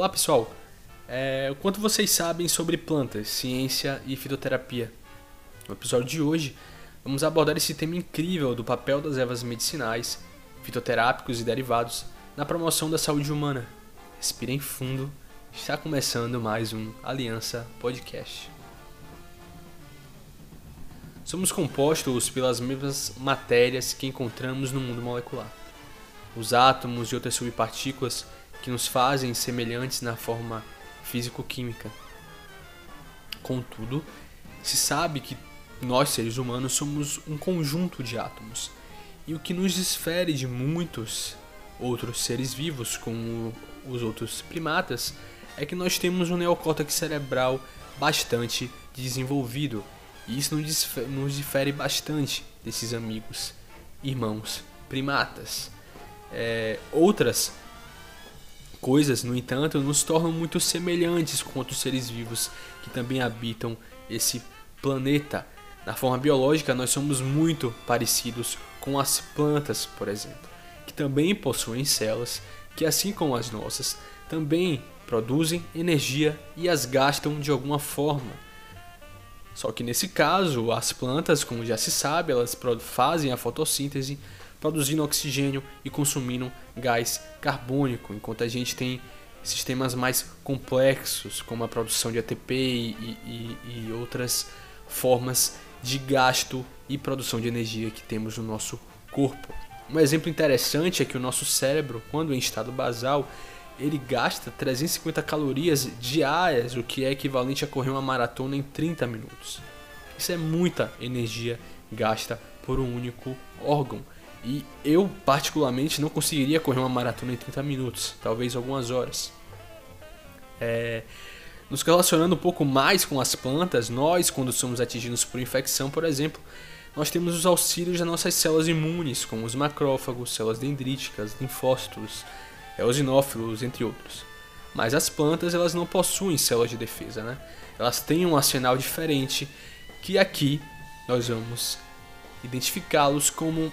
Olá pessoal, é, o quanto vocês sabem sobre plantas, ciência e fitoterapia? No episódio de hoje, vamos abordar esse tema incrível do papel das ervas medicinais, fitoterápicos e derivados na promoção da saúde humana. Respirem fundo, está começando mais um Aliança Podcast. Somos compostos pelas mesmas matérias que encontramos no mundo molecular. Os átomos e outras subpartículas que nos fazem semelhantes na forma físico-química. Contudo, se sabe que nós, seres humanos, somos um conjunto de átomos. E o que nos difere de muitos outros seres vivos, como os outros primatas, é que nós temos um neocórtex cerebral bastante desenvolvido. E isso nos difere bastante desses amigos, irmãos, primatas. É, outras coisas, no entanto, nos tornam muito semelhantes com outros seres vivos que também habitam esse planeta. Na forma biológica, nós somos muito parecidos com as plantas, por exemplo, que também possuem células que, assim como as nossas, também produzem energia e as gastam de alguma forma. Só que nesse caso, as plantas, como já se sabe, elas fazem a fotossíntese produzindo oxigênio e consumindo gás carbônico, enquanto a gente tem sistemas mais complexos, como a produção de ATP e, e, e outras formas de gasto e produção de energia que temos no nosso corpo. Um exemplo interessante é que o nosso cérebro, quando em estado basal, ele gasta 350 calorias diárias, o que é equivalente a correr uma maratona em 30 minutos. Isso é muita energia gasta por um único órgão. E eu, particularmente, não conseguiria correr uma maratona em 30 minutos, talvez algumas horas. É, nos relacionando um pouco mais com as plantas, nós, quando somos atingidos por infecção, por exemplo, nós temos os auxílios das nossas células imunes, como os macrófagos, células dendríticas, linfócitos, eosinófilos, entre outros. Mas as plantas, elas não possuem células de defesa, né? Elas têm um arsenal diferente que aqui nós vamos identificá-los como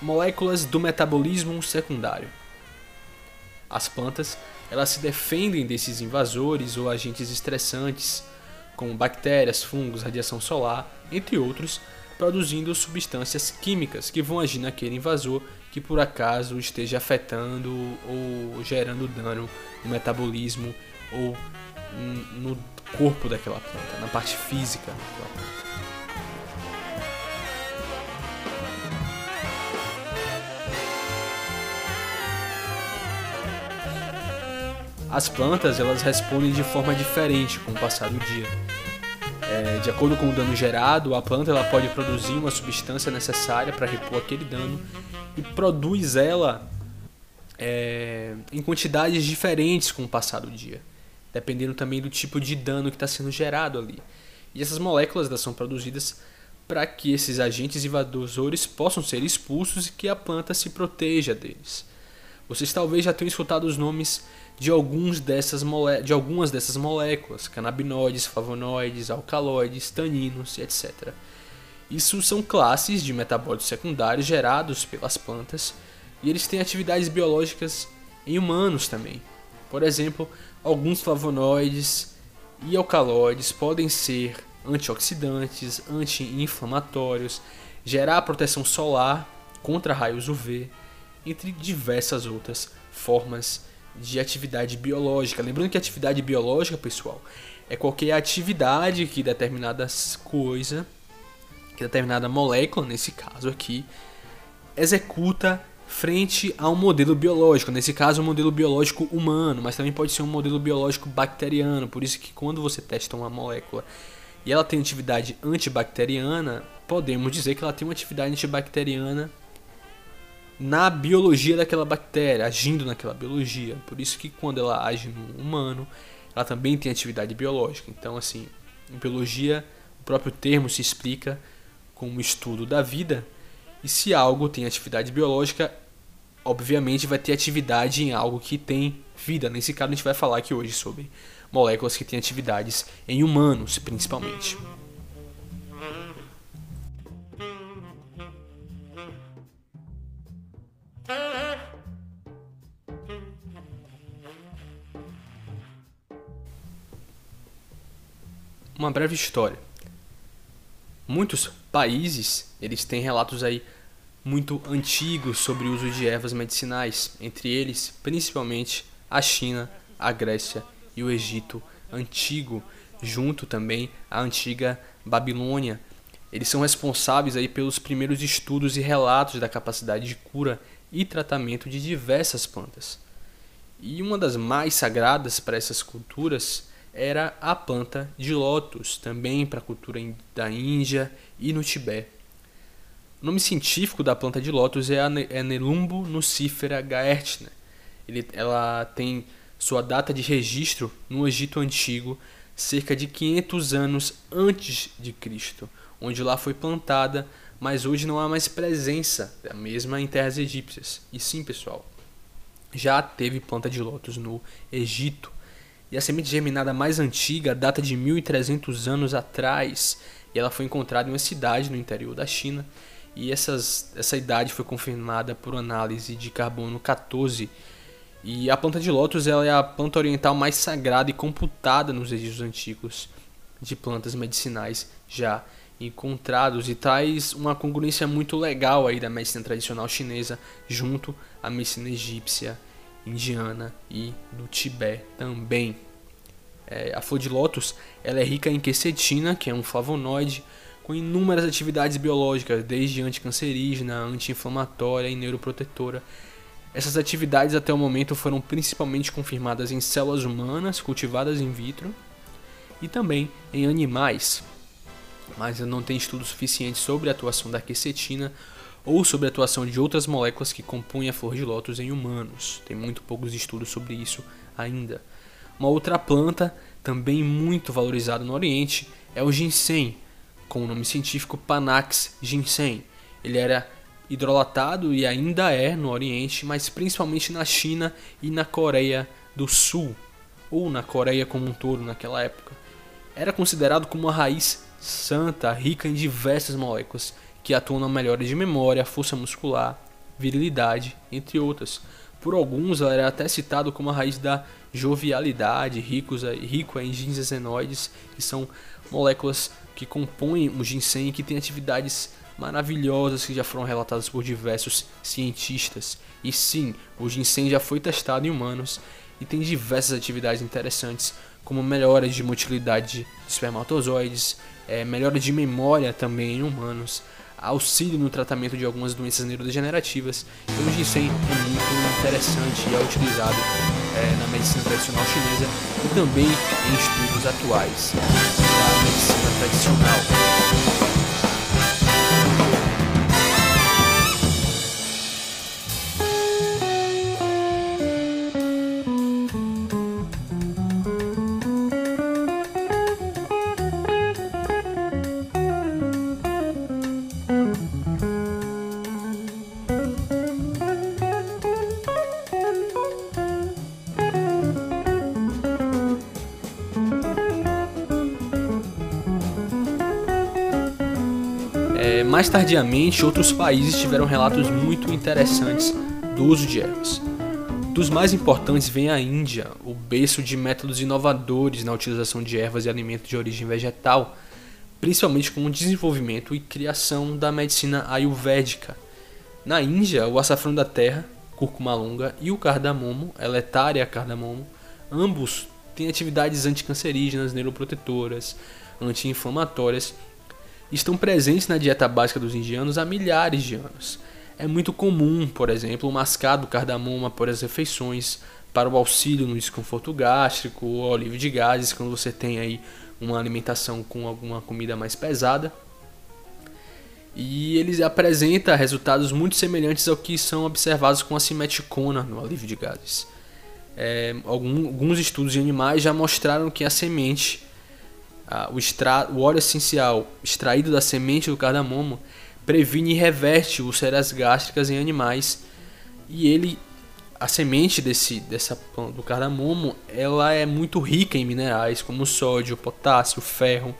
moléculas do metabolismo secundário. As plantas elas se defendem desses invasores ou agentes estressantes, como bactérias, fungos, radiação solar, entre outros, produzindo substâncias químicas que vão agir naquele invasor que por acaso esteja afetando ou gerando dano no metabolismo ou no corpo daquela planta, na parte física daquela planta. As plantas elas respondem de forma diferente com o passar do dia. É, de acordo com o dano gerado, a planta ela pode produzir uma substância necessária para repor aquele dano e produz ela é, em quantidades diferentes com o passar do dia, dependendo também do tipo de dano que está sendo gerado ali. E essas moléculas elas são produzidas para que esses agentes invasores possam ser expulsos e que a planta se proteja deles. Vocês talvez já tenham escutado os nomes de, alguns dessas mole... de algumas dessas moléculas, canabinoides, flavonoides, alcaloides, taninos, etc. Isso são classes de metabólitos secundários gerados pelas plantas e eles têm atividades biológicas em humanos também. Por exemplo, alguns flavonoides e alcaloides podem ser antioxidantes, anti-inflamatórios, gerar proteção solar contra raios UV, entre diversas outras formas de atividade biológica. Lembrando que atividade biológica, pessoal, é qualquer atividade que determinada coisa, que determinada molécula, nesse caso aqui, executa frente a um modelo biológico, nesse caso um modelo biológico humano, mas também pode ser um modelo biológico bacteriano, por isso que quando você testa uma molécula e ela tem atividade antibacteriana, podemos dizer que ela tem uma atividade antibacteriana na biologia daquela bactéria, agindo naquela biologia. Por isso que quando ela age no humano, ela também tem atividade biológica. Então, assim, em biologia, o próprio termo se explica como estudo da vida. E se algo tem atividade biológica, obviamente vai ter atividade em algo que tem vida. Nesse caso, a gente vai falar aqui hoje sobre moléculas que têm atividades em humanos, principalmente. Uma breve história. Muitos países, eles têm relatos aí muito antigos sobre o uso de ervas medicinais, entre eles, principalmente, a China, a Grécia e o Egito antigo, junto também à antiga Babilônia. Eles são responsáveis aí pelos primeiros estudos e relatos da capacidade de cura e tratamento de diversas plantas. E uma das mais sagradas para essas culturas era a planta de lótus, também para a cultura da Índia e no Tibete. O nome científico da planta de lótus é a é nucifera gaertner. Ela tem sua data de registro no Egito Antigo, cerca de 500 anos antes de Cristo, onde lá foi plantada, mas hoje não há mais presença da mesma em terras egípcias. E sim, pessoal, já teve planta de lótus no Egito. E a semente germinada mais antiga data de 1300 anos atrás, e ela foi encontrada em uma cidade no interior da China. E essas, essa idade foi confirmada por análise de carbono 14 e a planta de lótus ela é a planta oriental mais sagrada e computada nos registros antigos de plantas medicinais já encontrados e traz uma congruência muito legal aí da medicina tradicional chinesa junto à medicina egípcia, indiana e do Tibete também. É, a flor de lótus ela é rica em quercetina, que é um flavonoide, com inúmeras atividades biológicas, desde anticancerígena, anti-inflamatória e neuroprotetora, essas atividades até o momento foram principalmente confirmadas em células humanas cultivadas in vitro e também em animais, mas não tem estudos suficientes sobre a atuação da quercetina ou sobre a atuação de outras moléculas que compõem a flor de lótus em humanos. Tem muito poucos estudos sobre isso ainda. Uma outra planta, também muito valorizada no Oriente, é o ginseng, com o nome científico Panax ginseng. Ele era hidrolatado e ainda é no Oriente, mas principalmente na China e na Coreia do Sul, ou na Coreia como um todo naquela época. Era considerado como uma raiz santa, rica em diversas moléculas que atuam na melhora de memória, força muscular, virilidade, entre outras. Por alguns, ela era até citado como a raiz da jovialidade, ricos, rico em ginzenoides, que são moléculas que compõem o ginseng e que têm atividades maravilhosas que já foram relatadas por diversos cientistas. E sim, o ginseng já foi testado em humanos e tem diversas atividades interessantes, como melhora de motilidade de espermatozoides, é, melhora de memória também em humanos, auxílio no tratamento de algumas doenças neurodegenerativas. Então, o ginseng é muito interessante e é utilizado é, na medicina tradicional chinesa e também em estudos atuais da medicina tradicional. Mais tardiamente, outros países tiveram relatos muito interessantes do uso de ervas. Dos mais importantes vem a Índia, o berço de métodos inovadores na utilização de ervas e alimentos de origem vegetal, principalmente com o desenvolvimento e criação da medicina ayurvédica. Na Índia, o açafrão da terra, cúrcuma longa, e o cardamomo, eletária cardamomo, ambos têm atividades anticancerígenas, neuroprotetoras, anti-inflamatórias estão presentes na dieta básica dos indianos há milhares de anos. É muito comum, por exemplo, o mascado cardamomo após as refeições para o auxílio no desconforto gástrico ou alívio de gases quando você tem aí uma alimentação com alguma comida mais pesada. E ele apresenta resultados muito semelhantes ao que são observados com a simeticona no alívio de gases. É, alguns estudos de animais já mostraram que a semente ah, o, extra, o óleo essencial extraído da semente do cardamomo previne e reverte úlceras gástricas em animais e ele a semente desse dessa do cardamomo ela é muito rica em minerais como sódio, potássio, ferro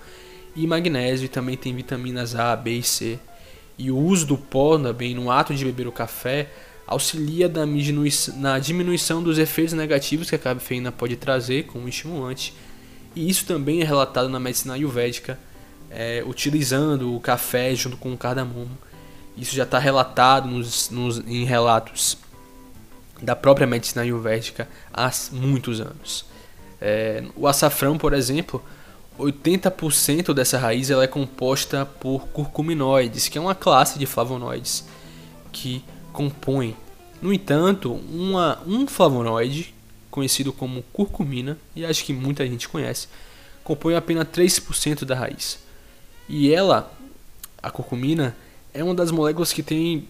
e magnésio e também tem vitaminas A, B e C. E o uso do pó também no ato de beber o café auxilia na diminuição dos efeitos negativos que a cafeína pode trazer como estimulante E isso também é relatado na medicina ayurvédica, é, utilizando o café junto com o cardamomo. Isso já está relatado nos, nos, em relatos da própria medicina ayurvédica há muitos anos. É, o açafrão, por exemplo, 80% dessa raiz ela é composta por curcuminoides, que é uma classe de flavonoides que compõem. No entanto, uma, um flavonoide, conhecido como curcumina, e acho que muita gente conhece, compõe apenas 3% da raiz. E ela, a curcumina, é uma das moléculas que tem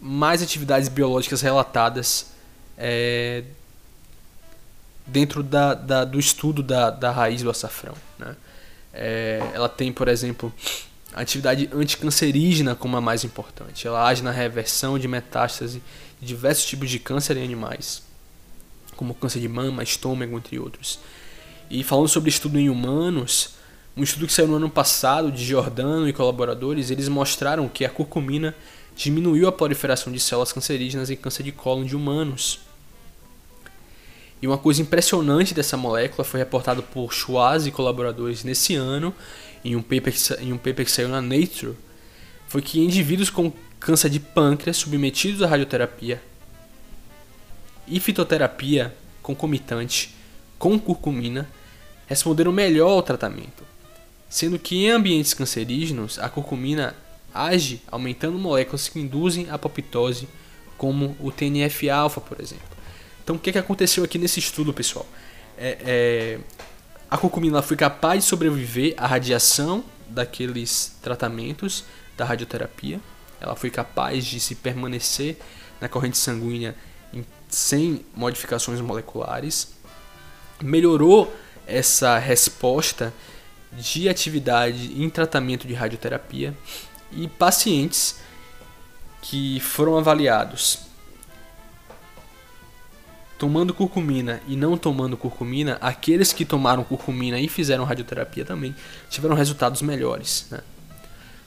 mais atividades biológicas relatadas é, dentro da, da, do estudo da, da raiz do açafrão. Né? É, ela tem, por exemplo, atividade anticancerígena como a mais importante. Ela age na reversão de metástase de diversos tipos de câncer em animais, como câncer de mama, estômago, entre outros. E falando sobre estudo em humanos, um estudo que saiu no ano passado de Giordano e colaboradores, eles mostraram que a curcumina diminuiu a proliferação de células cancerígenas em câncer de cólon de humanos. E uma coisa impressionante dessa molécula foi reportado por Schwarz e colaboradores nesse ano, em um paper que, em um paper que saiu na Nature, foi que indivíduos com câncer de pâncreas submetidos à radioterapia e fitoterapia concomitante com curcumina responderam melhor ao tratamento, sendo que em ambientes cancerígenos a curcumina age aumentando moléculas que induzem a apoptose, como o TNF-alfa, por exemplo. Então, o que, que aconteceu aqui nesse estudo, pessoal? É, é, a curcumina foi capaz de sobreviver à radiação daqueles tratamentos da radioterapia. Ela foi capaz de se permanecer na corrente sanguínea sem modificações moleculares. Melhorou essa resposta de atividade em tratamento de radioterapia e pacientes que foram avaliados tomando curcumina e não tomando curcumina, aqueles que tomaram curcumina e fizeram radioterapia também tiveram resultados melhores. Né?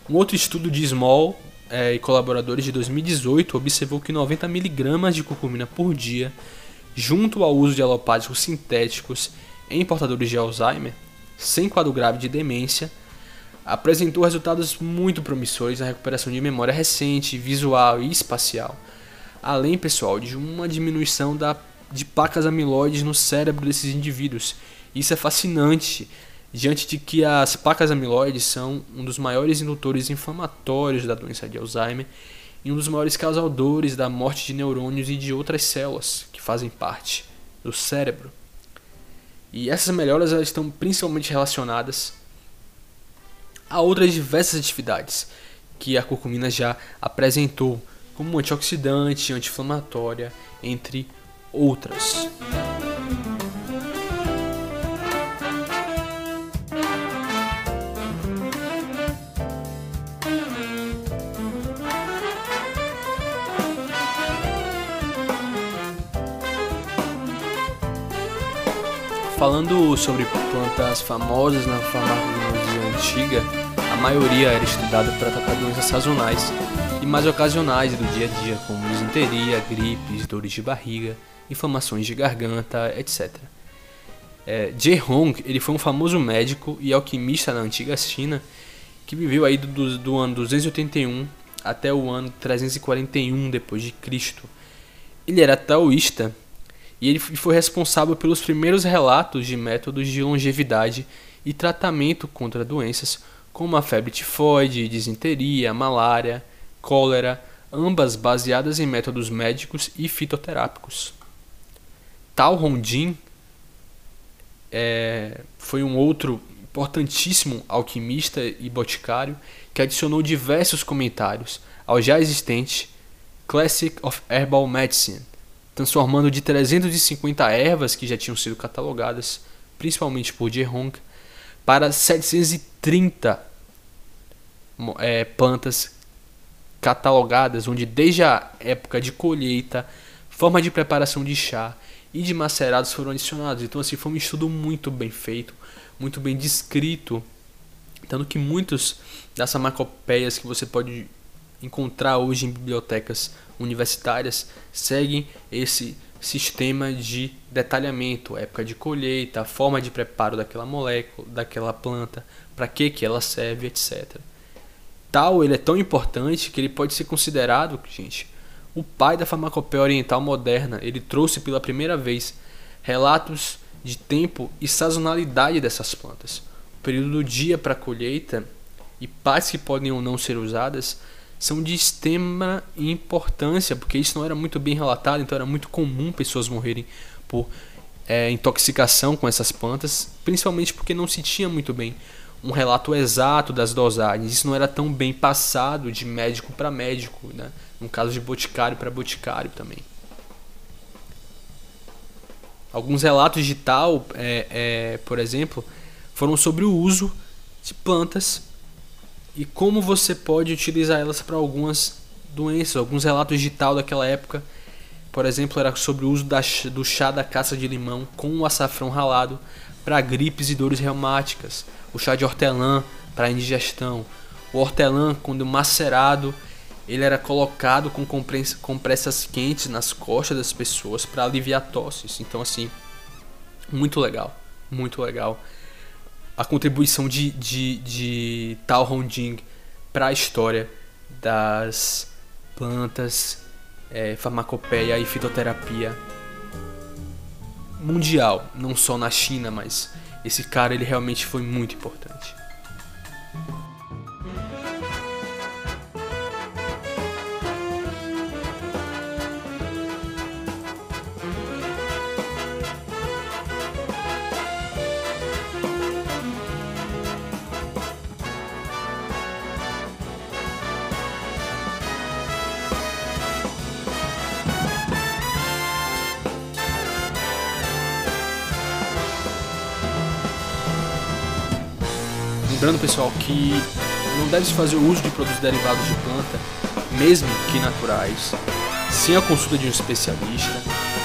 Um outro estudo de Small é, e colaboradores de 2018 observou que 90 mg de curcumina por dia, junto ao uso de alopáticos sintéticos em portadores de Alzheimer, sem quadro grave de demência, apresentou resultados muito promissores na recuperação de memória recente, visual e espacial. Além, pessoal, de uma diminuição da de placas amiloides no cérebro desses indivíduos. Isso é fascinante, diante de que as placas amiloides são um dos maiores indutores inflamatórios da doença de Alzheimer e um dos maiores causadores da morte de neurônios e de outras células que fazem parte do cérebro. E essas melhoras elas estão principalmente relacionadas a outras diversas atividades que a curcumina já apresentou, como antioxidante, anti-inflamatória, entre outras. Falando sobre plantas famosas na farmacologia antiga, a maioria era estudada para tratar doenças sazonais e mais ocasionais do dia a dia, como disenteria, gripes, dores de barriga, inflamações de garganta, etc. É, Jie Hong ele foi um famoso médico e alquimista na antiga China que viveu aí do, do ano 281 até o ano 341 depois de Cristo. Ele era taoísta e ele foi responsável pelos primeiros relatos de métodos de longevidade e tratamento contra doenças como a febre tifoide, disenteria, malária, cólera, ambas baseadas em métodos médicos e fitoterápicos. Tal Rondin é, foi um outro importantíssimo alquimista e boticário que adicionou diversos comentários ao já existente Classic of Herbal Medicine, transformando de 350 ervas que já tinham sido catalogadas, principalmente por Hong, para 730 é, plantas catalogadas, onde desde a época de colheita, forma de preparação de chá e de macerados foram adicionados. Então, assim, foi um estudo muito bem feito, muito bem descrito, tanto que muitos das farmacopeias que você pode encontrar hoje em bibliotecas universitárias seguem esse sistema de detalhamento, época de colheita, forma de preparo daquela molécula, daquela planta, para que que ela serve, etc. Tal ele é tão importante que ele pode ser considerado, gente, o pai da farmacopeia oriental moderna. Ele trouxe pela primeira vez relatos de tempo e sazonalidade dessas plantas. O período do dia para colheita e pás que podem ou não ser usadas são de extrema importância, porque isso não era muito bem relatado, então era muito comum pessoas morrerem por é, intoxicação com essas plantas, principalmente porque não se tinha muito bem um relato exato das dosagens. Isso não era tão bem passado de médico para médico, né? no caso de boticário para boticário também. Alguns relatos de tal, é, é, por exemplo, foram sobre o uso de plantas e como você pode utilizar elas para algumas doenças. Alguns relatos de tal daquela época, por exemplo, era sobre o uso da, do chá da caça de limão com o açafrão ralado para gripes e dores reumáticas, o chá de hortelã para indigestão, o hortelã quando macerado ele era colocado com compressas quentes nas costas das pessoas para aliviar tosses. Então, assim, muito legal, muito legal. A contribuição de, de, de Tao Hongjing para a história das plantas, é, farmacopeia e fitoterapia mundial, não só na China, mas esse cara ele realmente foi muito importante. Lembrando, pessoal, que não deve-se fazer o uso de produtos derivados de planta, mesmo que naturais, sem a consulta de um especialista,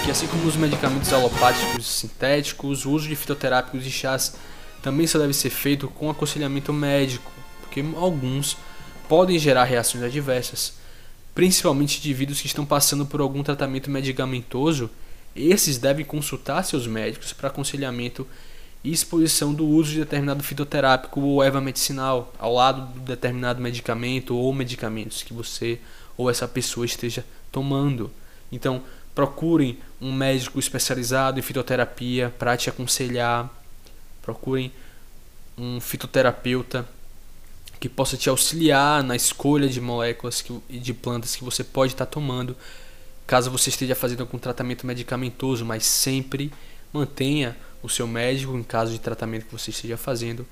que assim como os medicamentos alopáticos sintéticos, o uso de fitoterápicos e chás também só deve ser feito com aconselhamento médico, porque alguns podem gerar reações adversas, principalmente indivíduos que estão passando por algum tratamento medicamentoso, esses devem consultar seus médicos para aconselhamento e exposição do uso de determinado fitoterápico ou erva medicinal ao lado de determinado medicamento ou medicamentos que você ou essa pessoa esteja tomando. Então, procurem um médico especializado em fitoterapia para te aconselhar. Procurem um fitoterapeuta que possa te auxiliar na escolha de moléculas e de plantas que você pode estar tomando, caso você esteja fazendo algum tratamento medicamentoso, mas sempre mantenha o seu médico, em caso de tratamento que você esteja fazendo,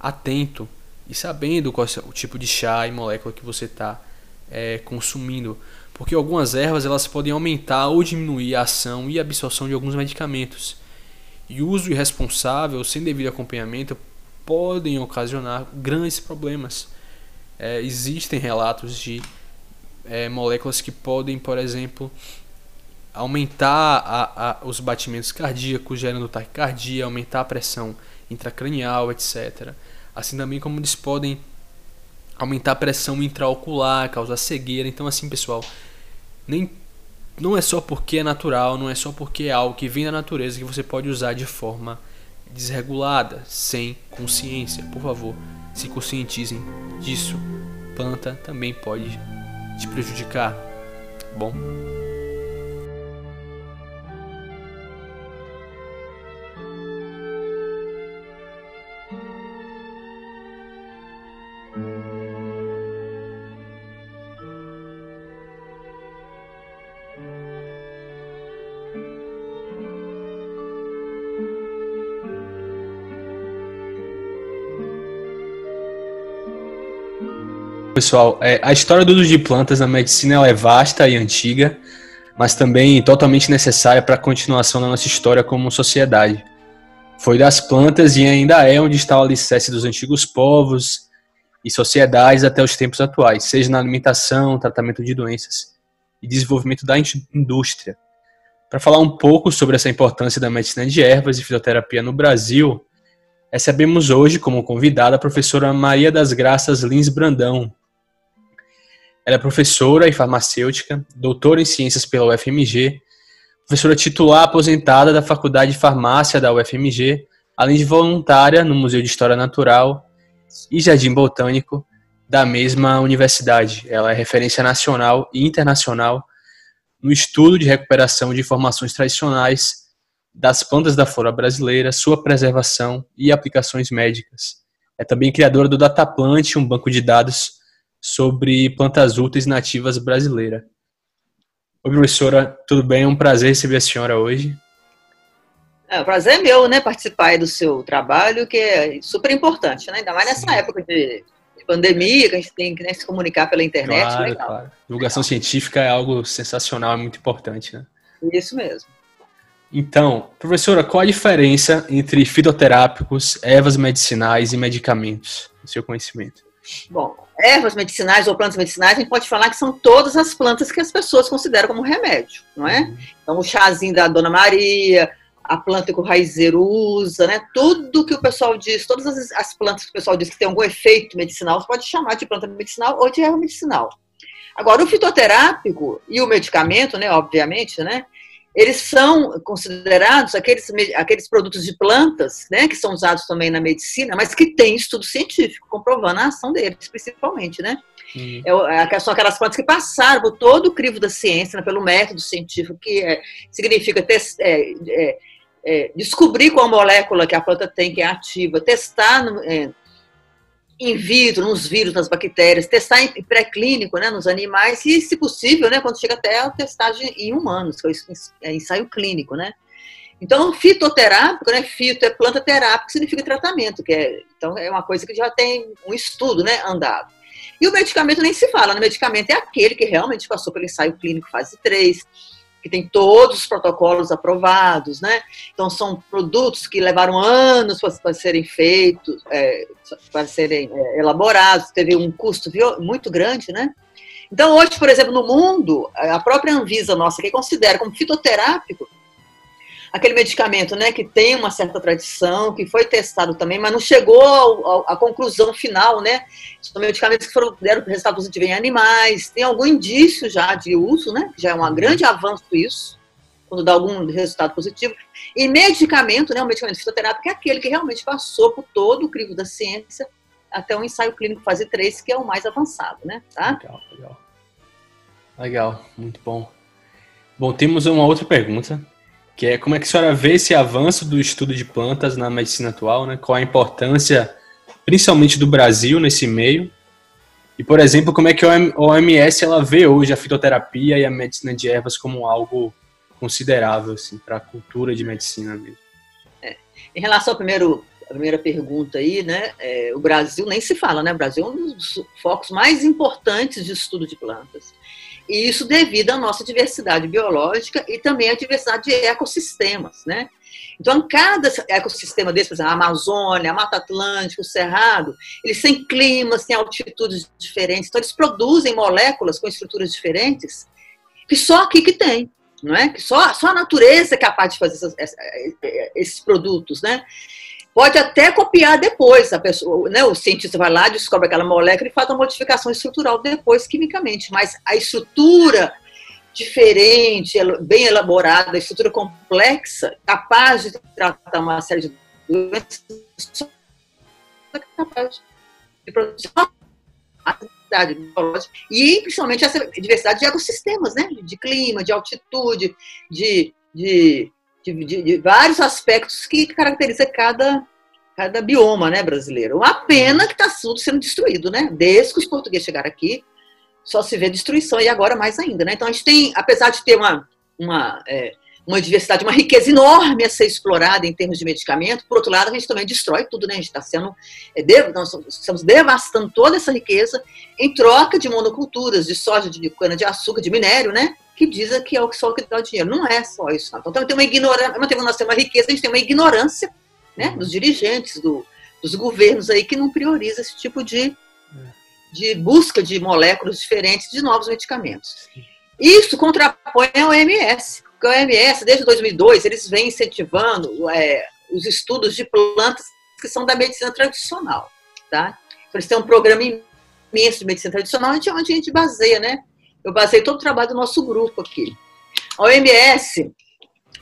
atento e sabendo qual é o tipo de chá e molécula que você está é, consumindo. Porque algumas ervas elas podem aumentar ou diminuir a ação e absorção de alguns medicamentos. E uso irresponsável, sem devido acompanhamento, podem ocasionar grandes problemas. É, existem relatos de é, moléculas que podem, por exemplo, aumentar a, a, os batimentos cardíacos, gerando taquicardia, aumentar a pressão intracranial, etc. Assim também como eles podem aumentar a pressão intraocular, causar cegueira. Então assim, pessoal, nem não é só porque é natural, não é só porque é algo que vem da natureza que você pode usar de forma desregulada, sem consciência. Por favor, se conscientizem disso. Planta também pode te prejudicar. Bom, Pessoal, é, a história do uso de plantas na medicina é vasta e antiga, mas também totalmente necessária para a continuação da nossa história como sociedade. Foi das plantas e ainda é onde está o alicerce dos antigos povos e sociedades até os tempos atuais, seja na alimentação, tratamento de doenças e desenvolvimento da indústria. Para falar um pouco sobre essa importância da medicina de ervas e fitoterapia no Brasil, recebemos hoje como convidada a professora Maria das Graças Lins Brandão, ela é professora e farmacêutica, doutora em ciências pela UFMG, professora titular aposentada da Faculdade de Farmácia da UFMG, além de voluntária no Museu de História Natural e Jardim Botânico da mesma universidade. Ela é referência nacional e internacional no estudo de recuperação de informações tradicionais das plantas da flora brasileira, sua preservação e aplicações médicas. É também criadora do Dataplant, um banco de dados sobre plantas úteis nativas brasileira. Oi, professora, tudo bem? É um prazer receber a senhora hoje. É, o prazer é meu, né, participar do seu trabalho, que é super importante, né? Ainda mais nessa Sim. época de, de, pandemia, que a gente tem que né, se comunicar pela internet. Claro, legal. claro. Divulgação legal. científica é algo sensacional, é muito importante, né? Isso mesmo. Então, professora, qual a diferença entre fitoterápicos, ervas medicinais e medicamentos, no seu conhecimento? Bom, ervas medicinais ou plantas medicinais, a gente pode falar que são todas as plantas que as pessoas consideram como remédio, não é? Então, o chazinho da Dona Maria, a planta que o raizeiro usa, né? Tudo que o pessoal diz, todas as, as, plantas que o pessoal diz que tem algum efeito medicinal, você pode chamar de planta medicinal ou de erva medicinal. Agora, o fitoterápico e o medicamento, né, obviamente, né, eles são considerados aqueles, aqueles produtos de plantas, né, que são usados também na medicina, mas que têm estudo científico comprovando a ação deles, principalmente, né? Uhum. É, são aquelas plantas que passaram por todo o crivo da ciência, né, pelo método científico, que é, significa é, é, é, descobrir qual molécula que a planta tem que é ativa, testar no, é, in vitro, nos vírus, nas bactérias, testar em pré-clínico, né, nos animais e, se possível, né, quando chega até a testagem em humanos, que é o ensaio clínico, né. Então, fitoterápico, né, fito é planta terápica, significa tratamento, que é, então é uma coisa que já tem um estudo, né, andado. E o medicamento nem se fala, o medicamento é aquele que realmente passou pelo ensaio clínico fase 3, que tem todos os protocolos aprovados, né? Então são produtos que levaram anos para serem feitos, é, para serem é, elaborados, teve um custo muito grande, né? Então hoje, por exemplo, no mundo, a própria Anvisa nossa, que considera como fitoterápico, aquele medicamento, né, que tem uma certa tradição, que foi testado também, mas não chegou à conclusão final, né? São medicamentos que foram, deram resultado positivo em animais, tem algum indício já de uso, né? Já é um grande avanço isso, quando dá algum resultado positivo. E medicamento, né, o medicamento fitoterápico é aquele que realmente passou por todo o crivo da ciência até o ensaio clínico fase 3, que é o mais avançado, né? Tá? Legal, legal. Legal, muito bom. Bom, temos uma outra pergunta que é como é que a senhora vê esse avanço do estudo de plantas na medicina atual, né? Qual a importância, principalmente do Brasil nesse meio? E, por exemplo, como é que a OMS ela vê hoje a fitoterapia e a medicina de ervas como algo considerável assim, para a cultura de medicina mesmo? É. Em relação ao primeiro, a primeira pergunta aí, né? É, o Brasil nem se fala, né? O Brasil é um dos focos mais importantes de estudo de plantas. E isso devido à nossa diversidade biológica e também à diversidade de ecossistemas, né? Então, cada ecossistema desse, por exemplo, a Amazônia, a Mata Atlântica, o Cerrado, eles têm climas, têm altitudes diferentes, então eles produzem moléculas com estruturas diferentes que só aqui que tem, não é? Que só, só a natureza é capaz de fazer esses, esses produtos, né? Pode até copiar depois, a pessoa, né, o cientista vai lá, descobre aquela molécula e faz uma modificação estrutural depois, quimicamente. Mas a estrutura diferente, bem elaborada, estrutura complexa, capaz de tratar uma série de doenças, é capaz de produzir diversidade biológica e principalmente essa diversidade de ecossistemas, né? De clima, de altitude, de, de de, de, de vários aspectos que caracteriza cada, cada bioma né, brasileiro. Uma pena que está tudo sendo destruído, né? Desde que os portugueses chegaram aqui, só se vê destruição e agora mais ainda, né? Então a gente tem, apesar de ter uma, uma, é, uma diversidade, uma riqueza enorme a ser explorada em termos de medicamento, por outro lado a gente também destrói tudo, né? A gente está sendo, é, nós estamos devastando toda essa riqueza em troca de monoculturas, de soja, de cana de açúcar, de minério, né? Que diz que é o que só que dá o dinheiro. Não é só isso. Então tem uma ignorância, nós temos uma riqueza, a gente tem uma ignorância né, dos dirigentes, do, dos governos aí que não prioriza esse tipo de, de busca de moléculas diferentes de novos medicamentos. Isso contrapõe a OMS, porque a OMS, desde 2002, eles vêm incentivando é, os estudos de plantas que são da medicina tradicional, tá? Então, eles têm um programa imenso de medicina tradicional, onde a gente baseia, né? Eu basei todo o trabalho do nosso grupo aqui. A OMS,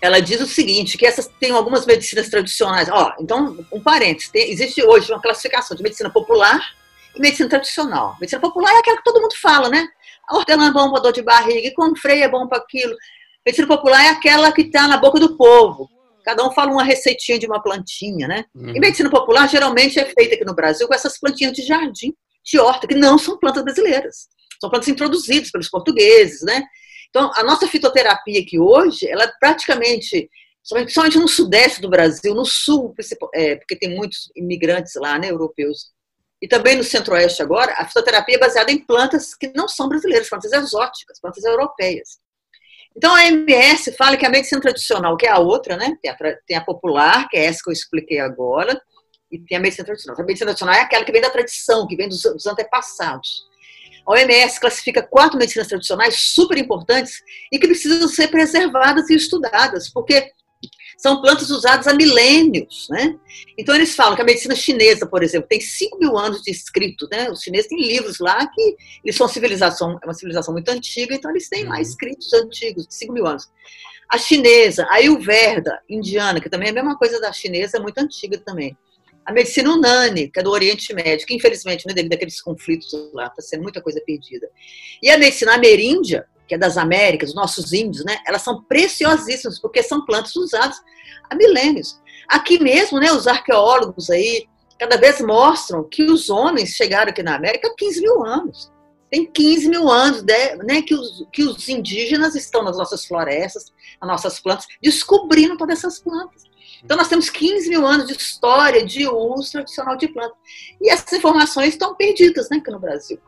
ela diz o seguinte, que essas tem algumas medicinas tradicionais. Ó, então, um parênteses, tem, existe hoje uma classificação de medicina popular e medicina tradicional. Medicina popular é aquela que todo mundo fala, né? A hortelã é bom para dor de barriga, e com freio é bom para aquilo. Medicina popular é aquela que está na boca do povo. Cada um fala uma receitinha de uma plantinha, né? Uhum. E medicina popular geralmente é feita aqui no Brasil com essas plantinhas de jardim, de horta, que não são plantas brasileiras. São plantas introduzidas pelos portugueses, né? Então, a nossa fitoterapia aqui hoje, ela é praticamente, somente no sudeste do Brasil, no sul, é, porque tem muitos imigrantes lá, né, europeus, e também no centro-oeste agora, a fitoterapia é baseada em plantas que não são brasileiras, plantas exóticas, plantas europeias. Então, a MS fala que a medicina tradicional, que é a outra, né? A, tem a popular, que é essa que eu expliquei agora, e tem a medicina tradicional. A medicina tradicional é aquela que vem da tradição, que vem dos, dos antepassados. A OMS classifica quatro medicinas tradicionais super importantes e que precisam ser preservadas e estudadas, porque são plantas usadas há milênios, né? Então eles falam que a medicina chinesa, por exemplo, tem 5 mil anos de escrito, né? Os chineses têm livros lá que eles são civilização, é uma civilização muito antiga, então eles têm lá uhum. escritos antigos, de 5 mil anos. A chinesa, a Ayurveda, indiana, que também é a mesma coisa da chinesa, é muito antiga também. A medicina Unani, que é do Oriente Médio, que infelizmente, né, devido àqueles conflitos lá, está sendo muita coisa perdida. E a medicina ameríndia, que é das Américas, os nossos índios, né, elas são preciosíssimas, porque são plantas usadas há milênios. Aqui mesmo, né, os arqueólogos aí, cada vez mostram que os homens chegaram aqui na América há 15 mil anos. Tem 15 mil anos né, que, os, que os indígenas estão nas nossas florestas, nas nossas plantas, descobrindo todas essas plantas. Então, nós temos 15 mil anos de história de uso tradicional de planta. E essas informações estão perdidas né, aqui no Brasil,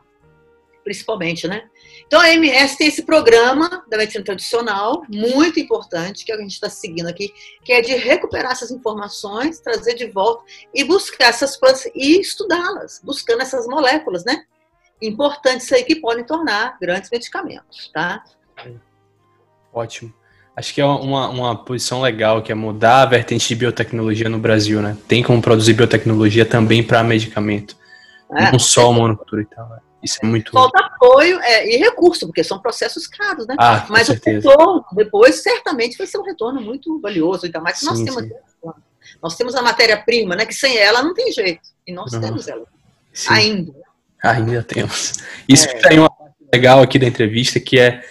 principalmente, né? Então, a MS tem esse programa da medicina tradicional, muito importante, que a gente está seguindo aqui, que é de recuperar essas informações, trazer de volta e buscar essas plantas e estudá-las, buscando essas moléculas, né? Importantes aí que podem tornar grandes medicamentos, tá? Ótimo. Acho que é uma, uma posição legal, que é mudar a vertente de biotecnologia no Brasil, né? Tem como produzir biotecnologia também para medicamento. É, não só monocultura e tal. Né? Isso é muito. Falta apoio é, e recurso, porque são processos caros, né? Ah, Mas o retorno, depois, certamente vai ser um retorno muito valioso. Ainda mais que nós sim, temos. Sim. Nós temos a matéria-prima, né? Que sem ela não tem jeito. E nós uhum. temos ela. Sim. Ainda. Ainda temos. Isso é. que tem uma parte legal aqui da entrevista, que é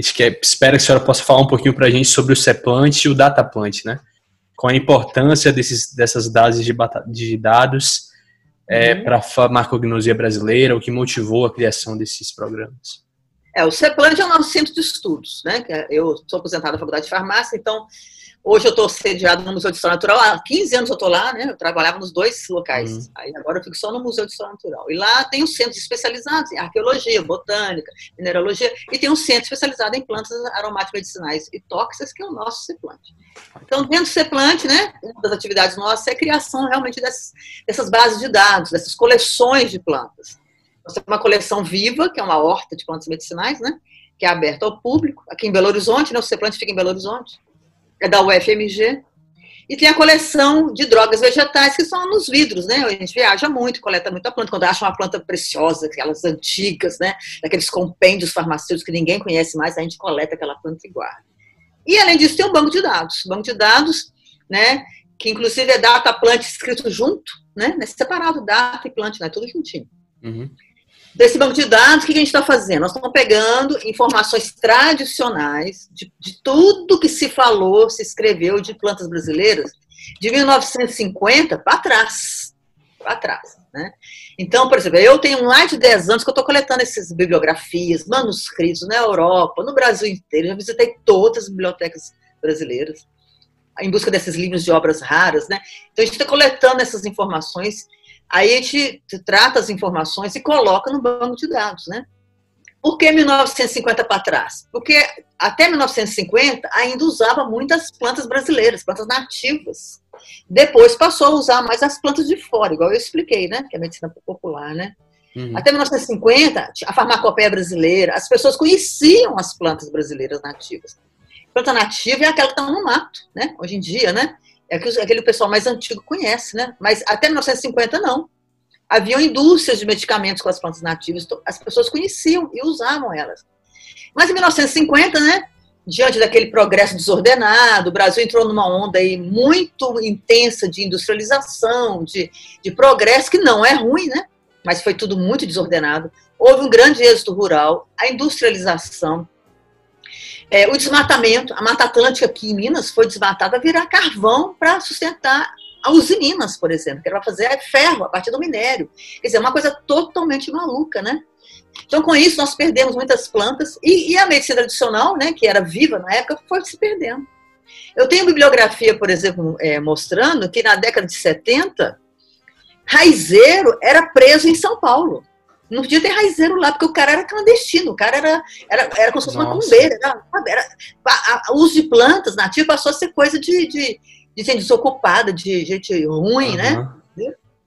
a gente quer, espera que a senhora possa falar um pouquinho para a gente sobre o CEPLANT e o DataPlant, né? Qual a importância desses, dessas bases de, de dados é, uhum. para a farmacognosia brasileira, o que motivou a criação desses programas? É, o CEPLANT é o nosso centro de estudos, né? É, eu sou aposentada da Faculdade de Farmácia, então Hoje eu estou sediado no Museu de História Natural. Há 15 anos eu estou lá, né? Eu trabalhava nos dois locais. Uhum. Aí agora eu fico só no Museu de História Natural. E lá tem os centros especializados em arqueologia, botânica, mineralogia, e tem um centro especializado em plantas aromáticas medicinais e tóxicas, que é o nosso CEPLANT. Então, dentro do CEPLANT, né, uma das atividades nossas é a criação realmente dessas, dessas bases de dados, dessas coleções de plantas. Nós temos uma coleção viva, que é uma horta de plantas medicinais, né? Que é aberta ao público. Aqui em Belo Horizonte, né? O CEPLANT fica em Belo Horizonte é da UFMG. E tem a coleção de drogas vegetais que são nos vidros, né? A gente viaja muito, coleta muita planta. Quando acha uma planta preciosa, aquelas antigas, né? Daqueles compêndios farmacêuticos que ninguém conhece mais, a gente coleta aquela planta e guarda. E além disso, tem um banco de dados. Banco de dados, né? Que inclusive é data plant escrito junto, né? É separado, data e plant, né? Tudo juntinho. Uhum. Desse banco de dados, o que a gente está fazendo? Nós estamos pegando informações tradicionais de, de, tudo que se falou, se escreveu de plantas brasileiras de 1950 para trás. Para trás. Né? Então, por exemplo, eu tenho mais de 10 anos que eu estou coletando essas bibliografias, manuscritos na Europa, no Brasil inteiro. Eu visitei todas as bibliotecas brasileiras em busca desses livros de obras raras. Né? Então, a gente está coletando essas informações Aí a gente trata as informações e coloca no banco de dados, né? Por que 1950 para trás? Porque até 1950 ainda usava muitas plantas brasileiras, plantas nativas. Depois passou a usar mais as plantas de fora, igual eu expliquei, né? Que é a medicina popular, né? Uhum. Até 1950, a farmacopeia brasileira, as pessoas conheciam as plantas brasileiras nativas. Planta nativa é aquela que está no mato, né? Hoje em dia, né? É que aquele pessoal mais antigo conhece, né? Mas até 1950 não. Haviam indústrias de medicamentos com as plantas nativas, então as pessoas conheciam e usavam elas. Mas em 1950, né? diante daquele progresso desordenado, o Brasil entrou numa onda aí muito intensa de industrialização, de, de progresso, que não é ruim, né? Mas foi tudo muito desordenado. Houve um grande êxito rural, a industrialização, é, o desmatamento. A Mata Atlântica aqui em Minas foi desmatada a virar carvão para sustentar a usininas, por exemplo, que era para fazer ferro a partir do minério. Quer dizer, é uma coisa totalmente maluca, né? Então, com isso, nós perdemos muitas plantas e, e, a medicina tradicional, né, que era viva na época, foi se perdendo. Eu tenho bibliografia, por exemplo, é, mostrando que na década de 70, raizeiro era preso em São Paulo. Não podia ter raizeiro lá, porque o cara era clandestino, o cara era, era, era como se fosse uma cumbeira. Era, era, a, a, o uso de plantas nativas passou a ser coisa de, de, de gente desocupada, de gente ruim, uhum. né?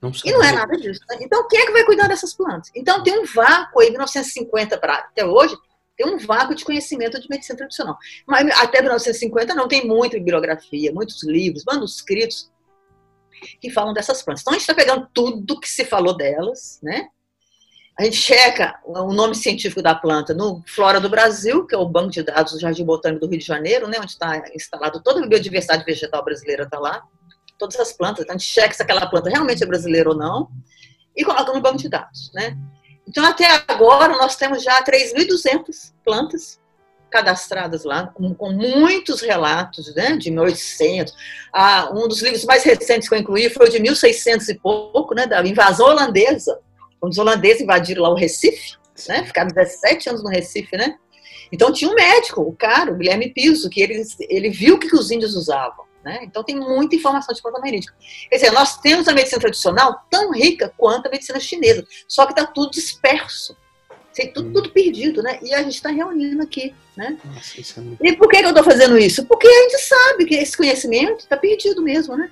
Não e não é nada disso. Né? Então, quem é que vai cuidar dessas plantas? Então, tem um vácuo aí, 1950 para até hoje, tem um vácuo de conhecimento de medicina tradicional. Mas até 1950 não tem muita bibliografia, muitos livros, manuscritos que falam dessas plantas. Então, a gente está pegando tudo que se falou delas, né? A gente checa o nome científico da planta no Flora do Brasil, que é o banco de dados do Jardim Botânico do Rio de Janeiro, né, onde está instalado toda a biodiversidade vegetal brasileira, está lá todas as plantas. Então, a gente checa se aquela planta realmente é brasileira ou não e coloca no banco de dados, né? Então, até agora, nós temos já 3.200 plantas cadastradas lá, com, com, muitos relatos, né, de 1800. Ah, um dos livros mais recentes que eu incluí foi o de 1600 e pouco, né, da invasão holandesa. Quando os holandeses invadiram lá o Recife, né, ficaram 17 anos no Recife, né? Então, tinha um médico, o cara, o Guilherme Piso, que ele, ele viu o que os índios usavam. Né? Então tem muita informação de planta merídica. Quer dizer, nós temos a medicina tradicional tão rica quanto a medicina chinesa, só que está tudo disperso. Sei, tudo, tudo perdido, né? E a gente está reunindo aqui, né? Nossa, é muito... E por que, que eu estou fazendo isso? Porque a gente sabe que esse conhecimento está perdido mesmo, né?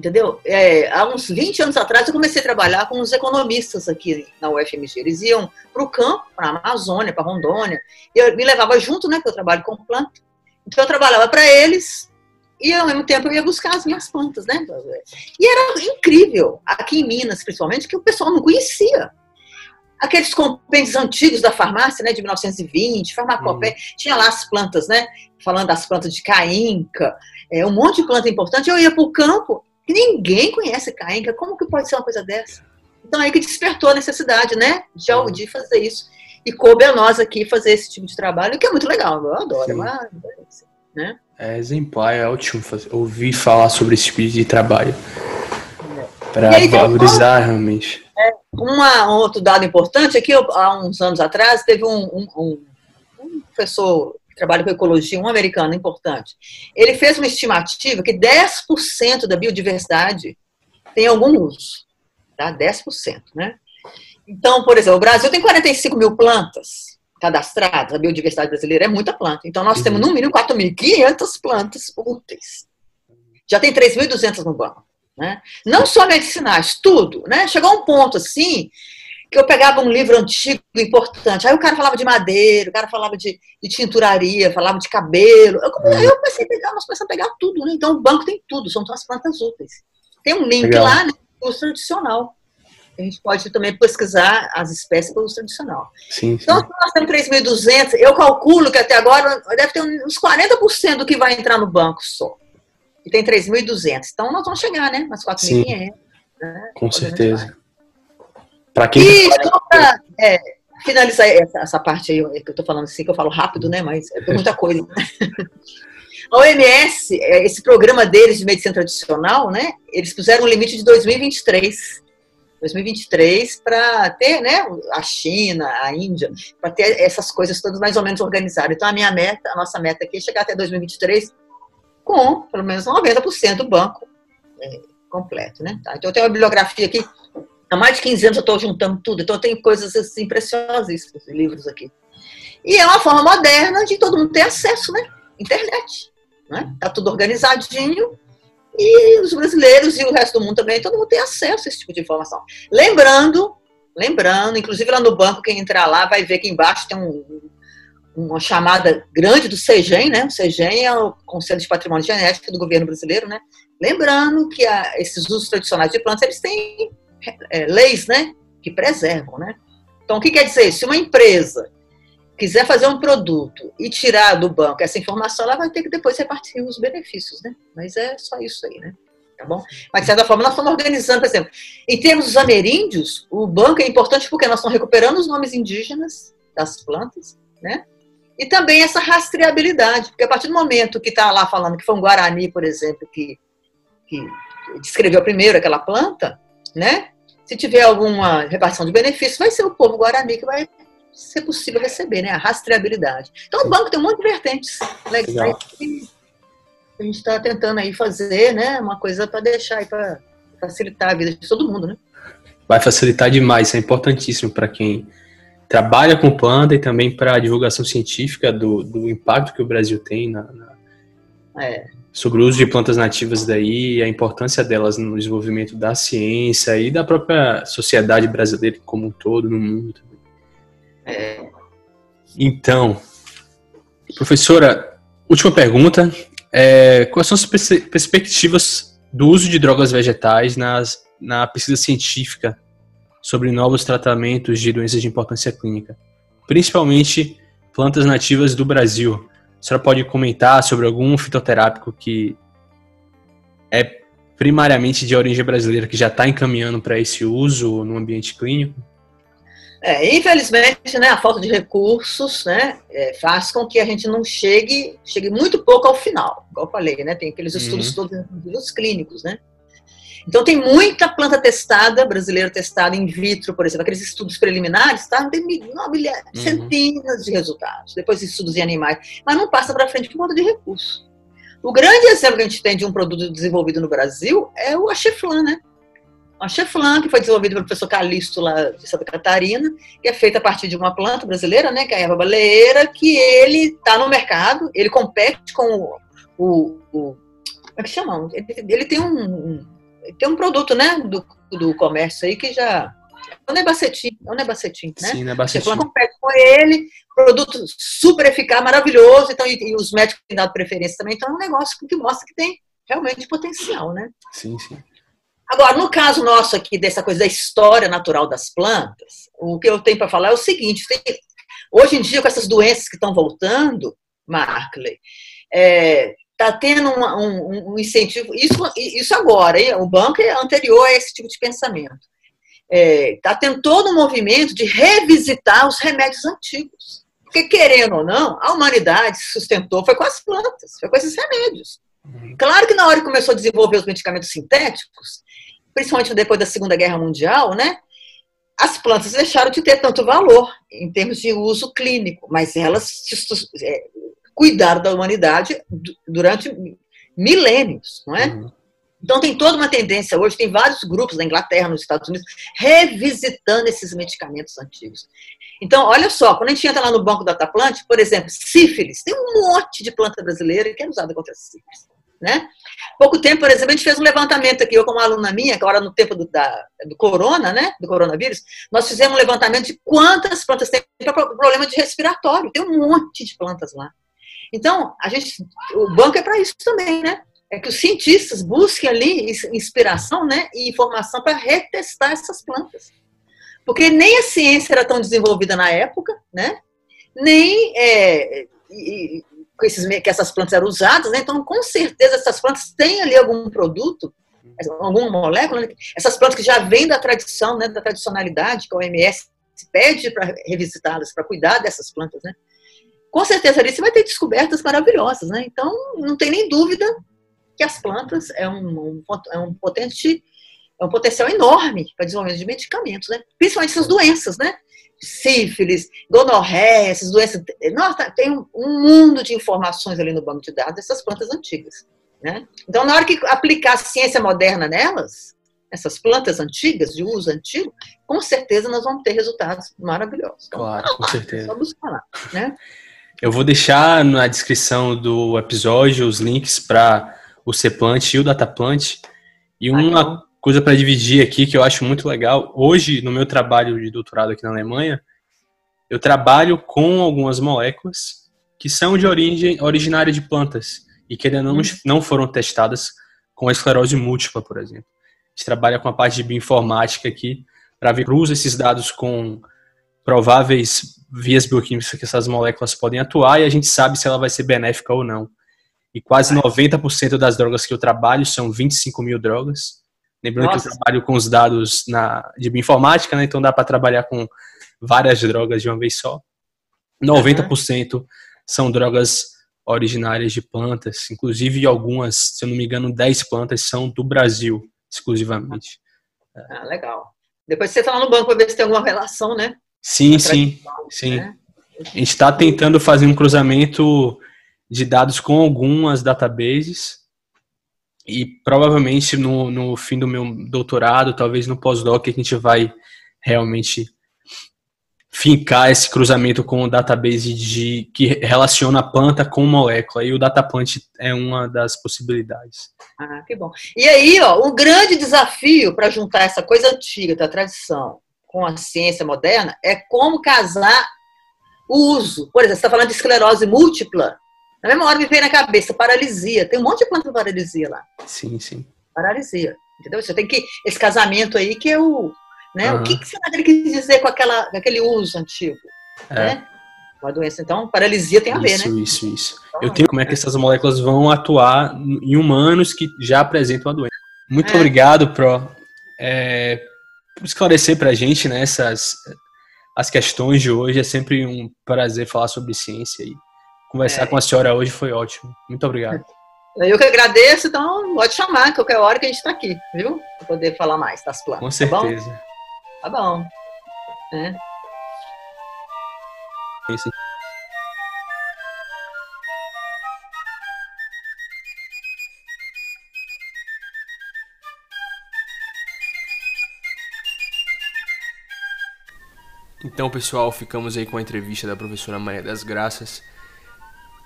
Entendeu? É, há uns 20 anos atrás eu comecei a trabalhar com os economistas aqui na UFMG. Eles iam para o campo, para a Amazônia, para Rondônia, e eu me levava junto, né? Porque eu trabalho com planta. Então eu trabalhava para eles, e ao mesmo tempo eu ia buscar as minhas plantas, né? E era incrível, aqui em Minas principalmente, que o pessoal não conhecia. Aqueles compêndios antigos da farmácia, né, de 1920, farmacopé, hum. tinha lá as plantas, né, falando das plantas de caínca, é, um monte de planta importante. Eu ia para o campo e ninguém conhece caínca. Como que pode ser uma coisa dessa? Então aí que despertou a necessidade, né, de, hum. de fazer isso. E coube a nós aqui fazer esse tipo de trabalho, que é muito legal, eu adoro, mas, né? É exemplar, é ótimo fazer, ouvir falar sobre esse tipo de trabalho. Para valorizar realmente. É, uma, um outro dado importante é que há uns anos atrás teve um, um, um, um professor que trabalha com ecologia, um americano importante. Ele fez uma estimativa que 10% da biodiversidade tem algum uso. Tá? 10%, né? Então, por exemplo, o Brasil tem 45 mil plantas cadastradas, a biodiversidade brasileira é muita planta. Então, nós uhum. temos no mínimo 4.500 plantas úteis. Já tem 3.200 no banco. Né? Não só medicinais, tudo. Né? Chegou um ponto assim que eu pegava um livro antigo importante, aí o cara falava de madeira, o cara falava de, de tinturaria, falava de cabelo. Eu, uhum. Aí eu comecei a pegar, nós começamos a pegar tudo. Né? Então, o banco tem tudo, são as plantas úteis. Tem um link Legal. lá, né? Uso tradicional a gente pode também pesquisar as espécies pelo tradicional. Sim, sim. Então, nós temos 3.200, eu calculo que até agora deve ter uns 40% do que vai entrar no banco só. E tem 3.200. Então, nós vamos chegar, né? Nas 4.500. Né? Com certeza. Para quem. E só para é, finalizar essa, essa, parte aí, que eu estou falando assim, que eu falo rápido, né? Mas é muita coisa. A OMS, é, esse programa deles de medicina tradicional, né? Eles puseram um limite de 2023 2023 para ter, né, a China, a Índia, para ter essas coisas todas mais ou menos organizadas. Então a minha meta, a nossa meta aqui é chegar até 2023 com pelo menos 90% do banco é, completo, né? Tá? Então eu tenho uma bibliografia aqui, há mais de 15 anos eu estou juntando tudo, então eu tenho coisas assim, preciosas, livros aqui. E é uma forma moderna de todo mundo ter acesso, né? Internet. Né? Tá tudo organizadinho, e os brasileiros e o resto do mundo também, todo mundo tem acesso a esse tipo de informação. Lembrando, lembrando, inclusive lá no banco, quem entrar lá vai ver que embaixo tem um, uma chamada grande do CEGEM, né? O CEGEM é o Conselho de Patrimônio Genético do governo brasileiro, né? Lembrando que a, esses usos tradicionais de plantas, eles têm é, leis, né? Que preservam, né? Então, o que quer dizer? Se uma empresa quiser fazer um produto e tirar do banco essa informação, ela vai ter que depois repartir os benefícios, né? Mas é só isso aí, né? Tá bom? Mas, de certa forma, nós estamos organizando, por exemplo, em termos dos ameríndios, o banco é importante porque nós estamos recuperando os nomes indígenas das plantas, né? E também essa rastreabilidade, porque a partir do momento que está lá falando que foi um Guarani, por exemplo, que, que descreveu primeiro aquela planta, né? Se tiver alguma repartição de benefícios, vai ser o povo Guarani que vai ser possível receber, né? A rastreabilidade. Então, o banco tem um monte de vertentes legais que a gente está tentando aí fazer, né? Uma coisa para deixar aí, para facilitar a vida de todo mundo, né? Vai facilitar demais, isso é importantíssimo para quem trabalha com planta e também para a divulgação científica do, do impacto que o Brasil tem na, na é sobre o uso de plantas nativas daí, a importância delas no desenvolvimento da ciência e da própria sociedade brasileira como um todo, no mundo também. É. Então, professora, última pergunta. É, quais são as perspectivas do uso de drogas vegetais nas, na pesquisa científica sobre novos tratamentos de doenças de importância clínica, principalmente plantas nativas do Brasil? A senhora pode comentar sobre algum fitoterápico que é primariamente de origem brasileira, que já está encaminhando para esse uso no ambiente clínico? É, infelizmente, né, a falta de recursos né, é, faz com que a gente não chegue, chegue muito pouco ao final, como eu falei, né, tem aqueles estudos uhum. todos clínicos, né? Então, tem muita planta testada, brasileira testada in vitro, por exemplo, aqueles estudos preliminares, tá? tem milhares, uhum. centenas de resultados, depois estudos em animais, mas não passa para frente por conta de recurso. O grande exemplo que a gente tem de um produto desenvolvido no Brasil é o Acheflan, né? O Acheflan, que foi desenvolvido pelo professor Calixto lá de Santa Catarina, que é feito a partir de uma planta brasileira, né, que é a erva baleeira, que ele está no mercado, ele compete com o, o, o como é que chama? Ele, ele tem um, tem um produto, né, do, do comércio aí que já. É o Nebacetim, é o Nebacetim, né? Sim, Nebacetim. Você compete com ele, produto super eficaz, maravilhoso, então, e, e, os médicos têm dado preferência também, então é um negócio que mostra que tem realmente potencial, né? Sim, sim. Agora, no caso nosso aqui, dessa coisa da história natural das plantas, o que eu tenho para falar é o seguinte: tem, hoje em dia, com essas doenças que estão voltando, Markley, é, está tendo um, um, incentivo, isso, isso agora, hein? o banco é anterior a esse tipo de pensamento. Está é, tá tendo todo um movimento de revisitar os remédios antigos. Porque, querendo ou não, a humanidade se sustentou, foi com as plantas, foi com esses remédios. Uhum. Claro que na hora que começou a desenvolver os medicamentos sintéticos, principalmente depois da Segunda Guerra Mundial, né, as plantas deixaram de ter tanto valor em termos de uso clínico, mas elas cuidaram da humanidade durante milênios, não é? Uhum. Então tem toda uma tendência hoje, tem vários grupos na Inglaterra, nos Estados Unidos, revisitando esses medicamentos antigos. Então, olha só, quando a gente entra lá no banco da Ataplant, por exemplo, sífilis, tem um monte de planta brasileira que é usada contra sífilis. Né? Pouco tempo, por exemplo, a gente fez um levantamento aqui, eu como aluna minha, que agora no tempo do, da, do corona, né, do coronavírus, nós fizemos um levantamento de quantas plantas tem para problema de respiratório. Tem um monte de plantas lá. Então, a gente, o banco é para isso também, né? É que os cientistas busquem ali inspiração né, e informação para retestar essas plantas. Porque nem a ciência era tão desenvolvida na época, né? nem é, e, que, esses, que essas plantas eram usadas, né? então com certeza essas plantas têm ali algum produto, alguma molécula, né? essas plantas que já vêm da tradição, né, da tradicionalidade, que a OMS pede para revisitá-las, para cuidar dessas plantas, né? Com certeza ali você vai ter descobertas maravilhosas, né? Então, não tem nem dúvida que as plantas é um, um, é um, potente, é um potencial enorme para desenvolvimento de medicamentos, né? Principalmente essas doenças, né? Sífilis, gonorreia, essas doenças. Nossa, tem um, um mundo de informações ali no banco de dados dessas plantas antigas, né? Então, na hora que aplicar a ciência moderna nelas, essas plantas antigas, de uso antigo, com certeza nós vamos ter resultados maravilhosos. Claro, com certeza. Buscar lá, né? Eu vou deixar na descrição do episódio os links para o Ceplant e o Dataplant. E uma coisa para dividir aqui que eu acho muito legal. Hoje, no meu trabalho de doutorado aqui na Alemanha, eu trabalho com algumas moléculas que são de origem originária de plantas e que ainda não, hum. não foram testadas com a esclerose múltipla, por exemplo. A gente trabalha com a parte de bioinformática aqui para ver cruza esses dados com prováveis vias bioquímicas que essas moléculas podem atuar e a gente sabe se ela vai ser benéfica ou não. E quase 90% das drogas que eu trabalho são 25 mil drogas. Lembrando Nossa. que eu trabalho com os dados na, de bioinformática, né? então dá para trabalhar com várias drogas de uma vez só. 90% uhum. são drogas originárias de plantas, inclusive algumas, se eu não me engano, 10 plantas são do Brasil, exclusivamente. Ah, legal. Depois você está lá no banco para ver se tem alguma relação, né? Sim, sim, sim. Né? A gente está tentando fazer um cruzamento de dados com algumas databases e provavelmente no, no fim do meu doutorado, talvez no pós-doc, a gente vai realmente fincar esse cruzamento com o database de que relaciona a planta com molécula e o dataplant é uma das possibilidades. Ah, que bom. E aí, ó, um grande desafio para juntar essa coisa antiga da tradição com a ciência moderna é como casar o uso. Por exemplo, você está falando de esclerose múltipla. Na mesma hora me veio na cabeça paralisia. Tem um monte de planta de paralisia lá. Sim, sim. Paralisia. Entendeu? Você tem que. Esse casamento aí que é o né? Uhum. O que, que será que ele quis dizer com, aquela, aquele uso antigo? É. Né? Uma doença, então, paralisia tem a ver, isso, né? Isso, isso, isso. Então, Eu tenho como é que essas moléculas vão atuar em humanos que já apresentam a doença. Muito é. obrigado, Pro, é, esclarecer pra gente né, essas, as questões de hoje. É sempre um prazer falar sobre ciência e conversar é. com a senhora hoje foi ótimo. Muito obrigado. Eu que agradeço, então pode chamar qualquer hora que a gente está aqui, viu? Para poder falar mais das plantas. Com certeza. Tá Tá bom. É. Sim. Então, pessoal, ficamos aí com a entrevista da professora Maria das Graças.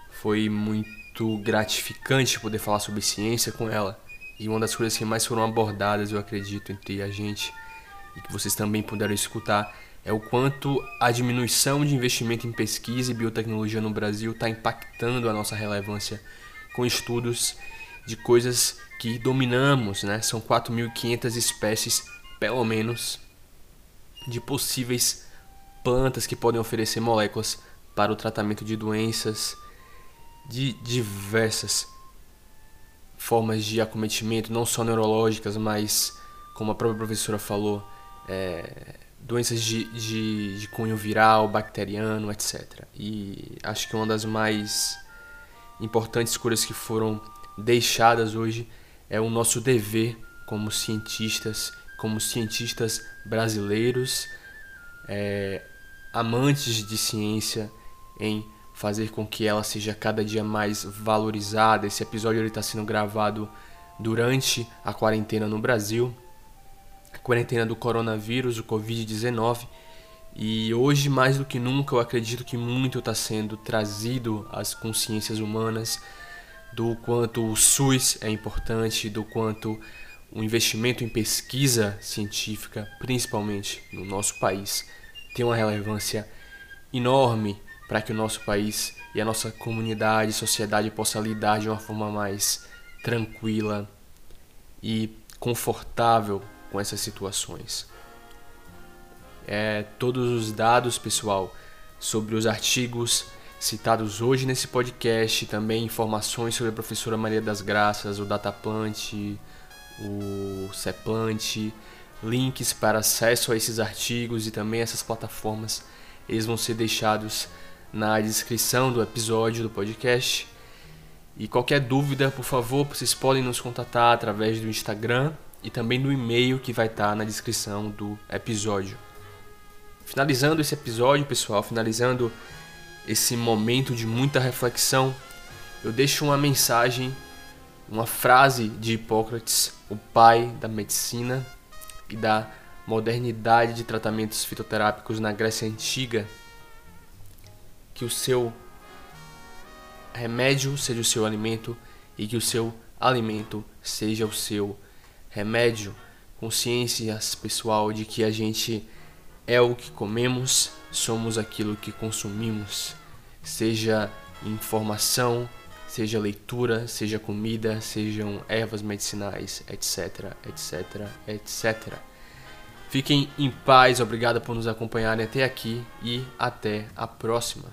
Foi muito gratificante poder falar sobre ciência com ela. E uma das coisas que mais foram abordadas, eu acredito, entre a gente e que vocês também puderam escutar é o quanto a diminuição de investimento em pesquisa e biotecnologia no Brasil está impactando a nossa relevância com estudos de coisas que dominamos, né? São 4.500 espécies, pelo menos, de possíveis plantas que podem oferecer moléculas para o tratamento de doenças de diversas formas de acometimento, não só neurológicas, mas, como a própria professora falou, é, doenças de, de, de cunho viral, bacteriano, etc. E acho que uma das mais importantes coisas que foram deixadas hoje é o nosso dever como cientistas, como cientistas brasileiros, é, amantes de ciência, em fazer com que ela seja cada dia mais valorizada. Esse episódio está sendo gravado durante a quarentena no Brasil quarentena do coronavírus, o Covid-19. E hoje, mais do que nunca, eu acredito que muito está sendo trazido às consciências humanas do quanto o SUS é importante, do quanto o investimento em pesquisa científica, principalmente no nosso país, tem uma relevância enorme para que o nosso país e a nossa comunidade sociedade possa lidar de uma forma mais tranquila e confortável com essas situações. É, todos os dados, pessoal, sobre os artigos citados hoje nesse podcast, também informações sobre a professora Maria das Graças, o Dataplant, o Ceplant, links para acesso a esses artigos e também essas plataformas, eles vão ser deixados na descrição do episódio do podcast. E qualquer dúvida, por favor, vocês podem nos contatar através do Instagram, e também no e-mail que vai estar na descrição do episódio. Finalizando esse episódio, pessoal, finalizando esse momento de muita reflexão, eu deixo uma mensagem, uma frase de Hipócrates, o pai da medicina e da modernidade de tratamentos fitoterápicos na Grécia Antiga, que o seu remédio seja o seu alimento e que o seu alimento seja o seu remédio, consciência pessoal de que a gente é o que comemos, somos aquilo que consumimos, seja informação, seja leitura, seja comida, sejam ervas medicinais, etc, etc, etc. Fiquem em paz, obrigado por nos acompanharem até aqui e até a próxima.